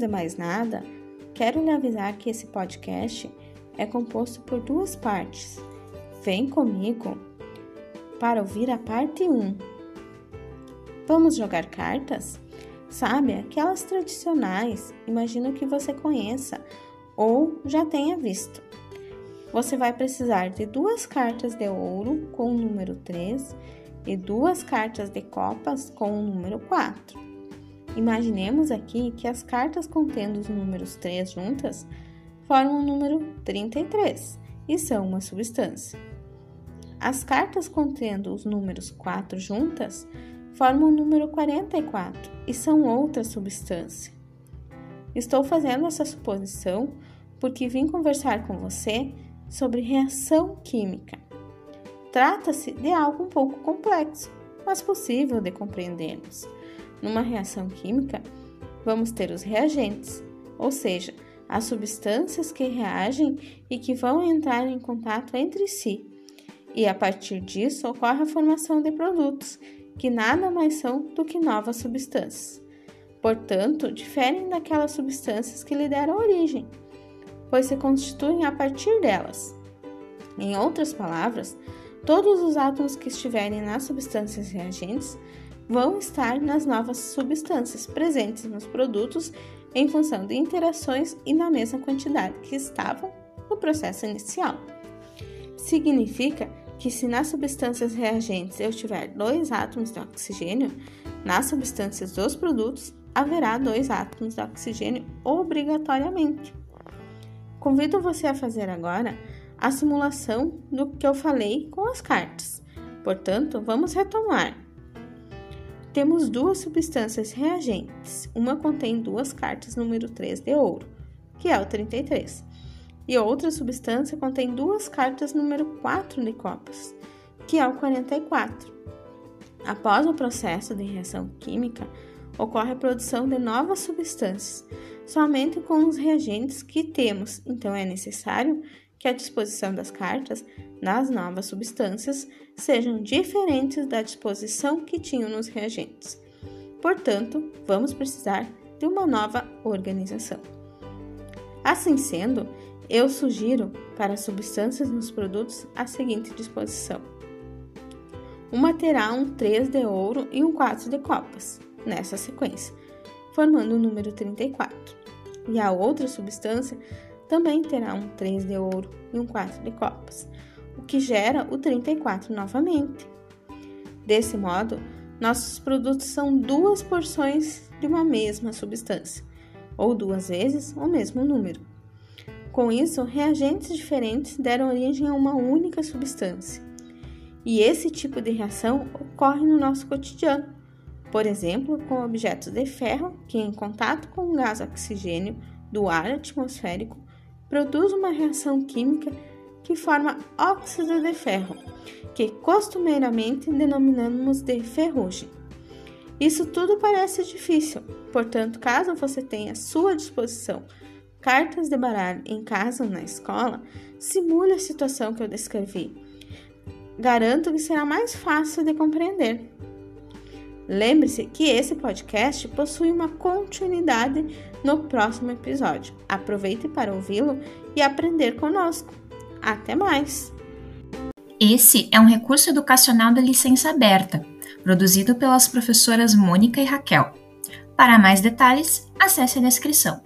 de mais nada, quero lhe avisar que esse podcast é composto por duas partes. Vem comigo para ouvir a parte 1. Vamos jogar cartas? Sabe, aquelas tradicionais, imagino que você conheça ou já tenha visto. Você vai precisar de duas cartas de ouro com o número 3 e duas cartas de copas com o número 4. Imaginemos aqui que as cartas contendo os números 3 juntas formam o número 33 e são uma substância. As cartas contendo os números 4 juntas formam o número 44 e são outra substância. Estou fazendo essa suposição porque vim conversar com você sobre reação química. Trata-se de algo um pouco complexo, mas possível de compreendermos. Numa reação química, vamos ter os reagentes, ou seja, as substâncias que reagem e que vão entrar em contato entre si. E a partir disso ocorre a formação de produtos, que nada mais são do que novas substâncias. Portanto, diferem daquelas substâncias que lhe deram origem, pois se constituem a partir delas. Em outras palavras, todos os átomos que estiverem nas substâncias reagentes vão estar nas novas substâncias presentes nos produtos em função de interações e na mesma quantidade que estavam no processo inicial. Significa que se nas substâncias reagentes eu tiver dois átomos de oxigênio, nas substâncias dos produtos haverá dois átomos de oxigênio obrigatoriamente. Convido você a fazer agora a simulação do que eu falei com as cartas. Portanto, vamos retomar. Temos duas substâncias reagentes. Uma contém duas cartas número 3 de ouro, que é o 33, e outra substância contém duas cartas número 4 de copas, que é o 44. Após o processo de reação química, ocorre a produção de novas substâncias, somente com os reagentes que temos, então é necessário que a disposição das cartas nas novas substâncias sejam diferentes da disposição que tinham nos reagentes. Portanto, vamos precisar de uma nova organização. Assim sendo, eu sugiro para as substâncias nos produtos a seguinte disposição: uma terá um 3 de ouro e um 4 de copas, nessa sequência, formando o número 34, e a outra substância também terá um 3 de ouro e um 4 de copas, o que gera o 34 novamente. Desse modo, nossos produtos são duas porções de uma mesma substância, ou duas vezes o mesmo número. Com isso, reagentes diferentes deram origem a uma única substância. E esse tipo de reação ocorre no nosso cotidiano, por exemplo, com objetos de ferro que, em contato com o gás oxigênio do ar atmosférico, produz uma reação química que forma óxido de ferro, que costumeiramente denominamos de ferrugem. Isso tudo parece difícil, portanto, caso você tenha à sua disposição cartas de baralho em casa ou na escola, simule a situação que eu descrevi. Garanto que será mais fácil de compreender. Lembre-se que esse podcast possui uma continuidade no próximo episódio. Aproveite para ouvi-lo e aprender conosco. Até mais! Esse é um recurso educacional da licença aberta, produzido pelas professoras Mônica e Raquel. Para mais detalhes, acesse a descrição.